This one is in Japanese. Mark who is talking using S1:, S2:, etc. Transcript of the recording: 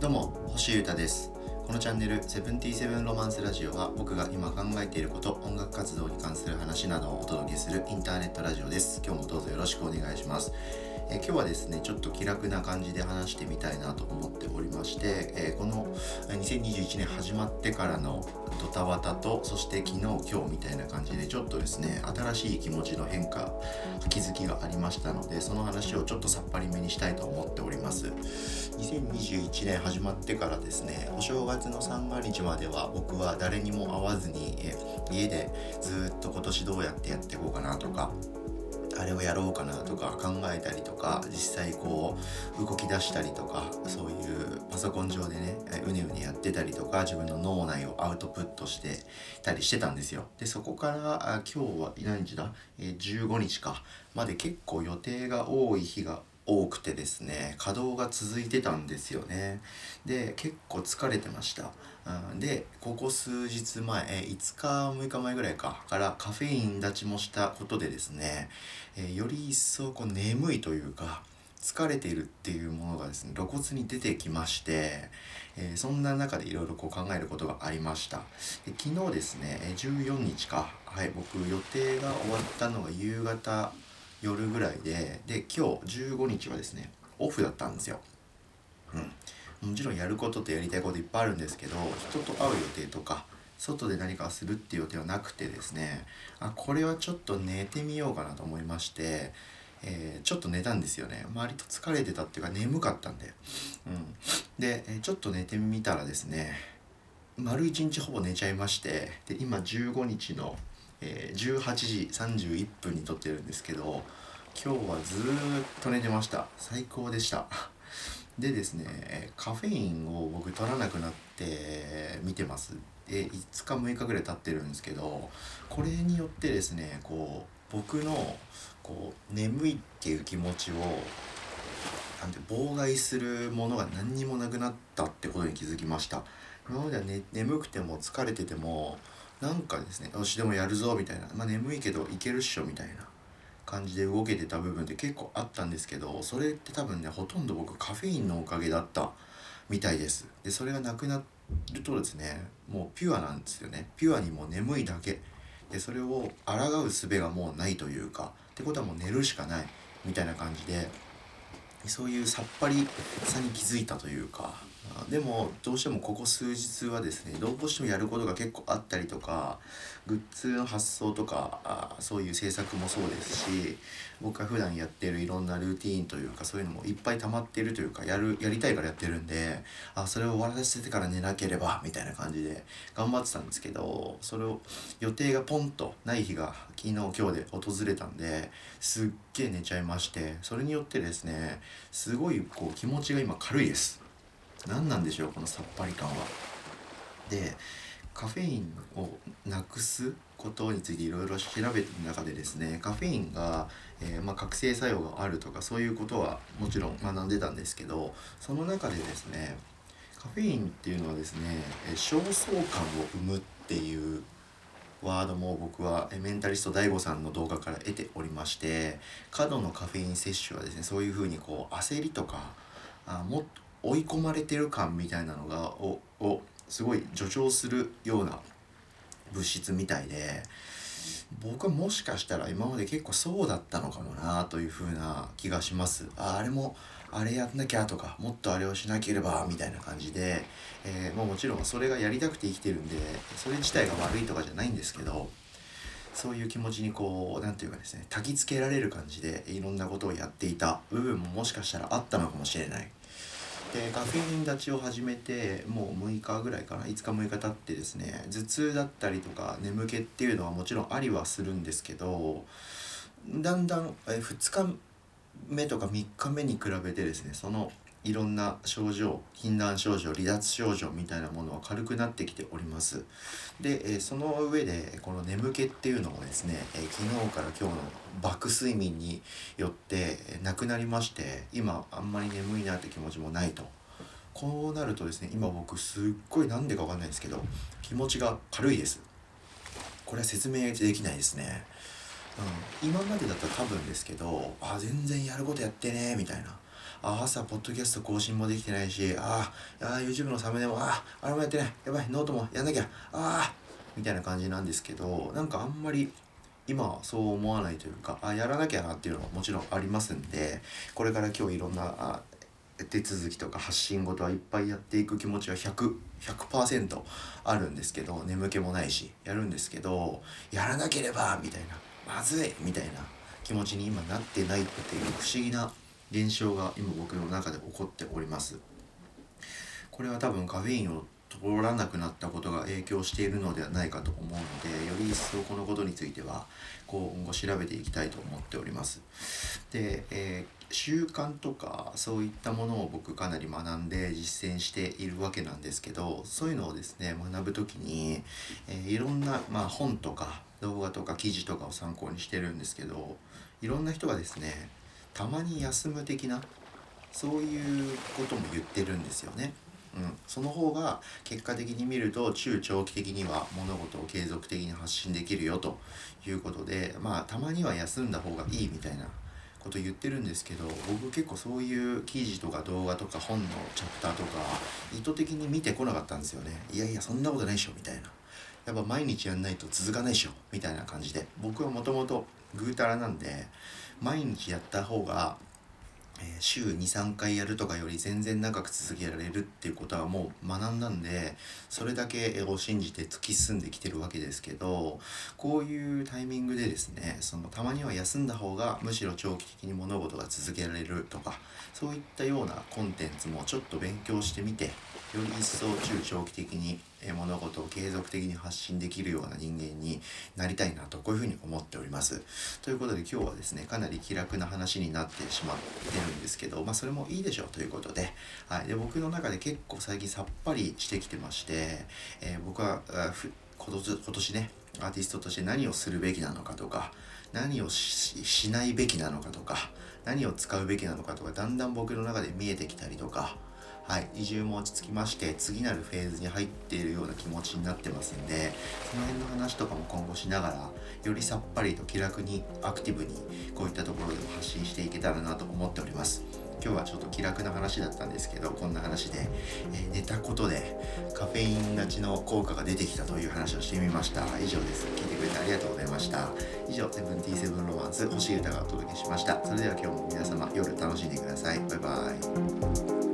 S1: どうも星優太です。このチャンネル「セブンティーセブンロマンスラジオ」は僕が今考えていること音楽活動に関する話などをお届けするインターネットラジオです。今日もどうぞよろしくお願いします。え今日はですねちょっと気楽な感じで話してみたいなと思っておりまして、えこの2021年始まってからのドタバタとそして昨日今日みたいな感じでちょっとですね新しい気持ちの変化気づきがありましたのでその話をちょっとさっぱりめにしたいと思っております。2021年始まってからですねお正月の三が日までは僕は誰にも会わずに家でずっと今年どうやってやっていこうかなとかあれをやろうかなとか考えたりとか実際こう動き出したりとかそういうパソコン上でねうねうねやってたりとか自分の脳内をアウトプットしてたりしてたんですよ。でそこから今日は何日だ、え、15日か。まで結構予定が多い日が多くてですね稼働が続いてたんですよね。で結構疲れてました、うん、でここ数日前5日6日前ぐらいかからカフェイン立ちもしたことでですね、えより一層こう眠いというか疲れているっていうものがですね露骨に出てきまして、えー、そんな中でいろいろ考えることがありました。昨日ですね14日かはい僕予定が終わったのが夕方夜ぐらいでで今日15日はですねオフだったんですよ。うん、もちろんやることとやりたいこといっぱいあるんですけど人と会う予定とか外で何かするっていう予定はなくてですねあこれはちょっと寝てみようかなと思いまして、えー、ちょっと寝たんですよね。割と疲れてたっていうか眠かったんで、うん、で、ちょっと寝てみたらですね丸一日ほぼ寝ちゃいましてで今15日のえ、18時31分に撮ってるんですけど今日はずっと寝てました。最高でした。でですねカフェインを僕取らなくなって見てます。で5日6日ぐらい経ってるんですけどこれによってですねこう僕のこう眠いっていう気持ちをなんて妨害するものが何にもなくなったってことに気づきました。今までは、ね、眠くても疲れててもなんかですねよしでもやるぞみたいな。まあ眠いけどいけるっしょみたいな。感じで動けてた部分って結構あったんですけどそれって多分ねほとんど僕カフェインのおかげだったみたいです。でそれがなくなるとですねもうピュアなんですよね。ピュアにもう眠いだけ。でそれを抗う術がもうないというかってことはもう寝るしかないみたいな感じでそういうさっぱりさに気づいたというか。でもどうしてもここ数日はですねどうしてもやることが結構あったりとかグッズの発送とかあそういう制作もそうですし僕が普段やってるいろんなルーティンというかそういうのもいっぱい溜まってるというかやるやりたいからやってるんであそれを終わらせてから寝なければみたいな感じで頑張ってたんですけどそれを予定がポンとない日が昨日今日で訪れたんですっげえ寝ちゃいましてそれによってですねすごいこう気持ちが今軽いです。何なんでしょうこのさっぱり感は。でカフェインをなくすことについていろいろ調べてる中でですねカフェインが、えー、まあ、覚醒作用があるとかそういうことはもちろん学んでたんですけどその中でですねカフェインっていうのはですね焦燥感を生むっていうワードも僕はメンタリスト DAIGO さんの動画から得ておりまして過度のカフェイン摂取はですねそういうふうにこう焦りとかあもっと追い込まれてる感みたいなのがををすごい助長するような物質みたいで僕はもしかしたら今まで結構そうだったのかもなというふうな気がします。ああれもあれやんなきゃとかもっとあれをしなければみたいな感じで、えー、まあ、もちろんそれがやりたくて生きてるんでそれ自体が悪いとかじゃないんですけどそういう気持ちにこう何て言うかですね焚きつけられる感じでいろんなことをやっていた部分ももしかしたらあったのかもしれない。でカフェイン立ちを始めてもう6日ぐらいかな。5日6日経ってですね頭痛だったりとか眠気っていうのはもちろんありはするんですけどだんだんえ2日目とか3日目に比べてですねそのいろんな症状禁断症状離脱症状みたいなものは軽くなってきております。で、えその上でこの眠気っていうのもですね、え昨日から今日の爆睡眠によってなくなりまして今あんまり眠いなって気持ちもないと。こうなるとですね今僕すっごいなんでかわかんないですけど気持ちが軽いです。これは説明できないですね。うん、今までだったら多分ですけどあ全然やることやってねみたいな。あ朝ポッドキャスト更新もできてないしああ YouTube のサムネもあああれもやってない。やばいノートもやんなきゃ。ああみたいな感じなんですけどなんかあんまり今はそう思わないというかあやらなきゃなっていうのはもちろんありますんでこれから今日いろんなあ手続きとか発信事はいっぱいやっていく気持ちは100 100%あるんですけど眠気もないしやるんですけどやらなければみたいな。まずいみたいな気持ちに今なってないっていう不思議な現象が今僕の中で起こっております。これは多分カフェインを取らなくなったことが影響しているのではないかと思うのでより一層このことについては今後調べていきたいと思っております。で、えー習慣とかそういったものを僕かなり学んで実践しているわけなんですけどそういうのをですね学ぶ時に、えー、いろんな、まあ、本とか動画とか記事とかを参考にしてるんですけどいろんな人がですねたまに休む的なそういうことも言ってるんですよね。うん、その方が結果的に見ると中長期的には物事を継続的に発信できるよということでまあたまには休んだ方がいいみたいなこと言ってるんですけど僕結構そういう記事とか動画とか本のチャプターとか意図的に見てこなかったんですよね。いやいやそんなことないでしょみたいな。やっぱ毎日やんないと続かないでしょ。みたいな感じで。僕はもともとぐうたらなんで毎日やった方がえ週23回やるとかより全然長く続けられるっていうことはもう学んだんでそれだけを信じて突き進んできてるわけですけどこういうタイミングでですねそのたまには休んだ方がむしろ長期的に物事が続けられるとかそういったようなコンテンツもちょっと勉強してみてより一層中長期的に物事を継続的に発信できるような人間になりたいなとこういうふうに思っております。ということで今日はですねかなり気楽な話になってしまってるんですけどまあそれもいいでしょうということで,、はい、で僕の中で結構最近さっぱりしてきてまして、えー、僕は今年今年ねアーティストとして何をするべきなのかとか何をしないべきなのかとか何を使うべきなのかとかだんだん僕の中で見えてきたりとかはい、移住も落ち着きまして次なるフェーズに入っているような気持ちになってますんでその辺の話とかも今後しながらよりさっぱりと気楽にアクティブにこういったところでも発信していけたらなと思っております。今日はちょっと気楽な話だったんですけどこんな話で、えー、寝たことでカフェイン勝ちの効果が出てきたという話をしてみました。以上です。聞いてくれてありがとうございました。以上セブンティーセブンロマンス星歌がお届けしました。それでは今日も皆様夜楽しんでください。バイバイ。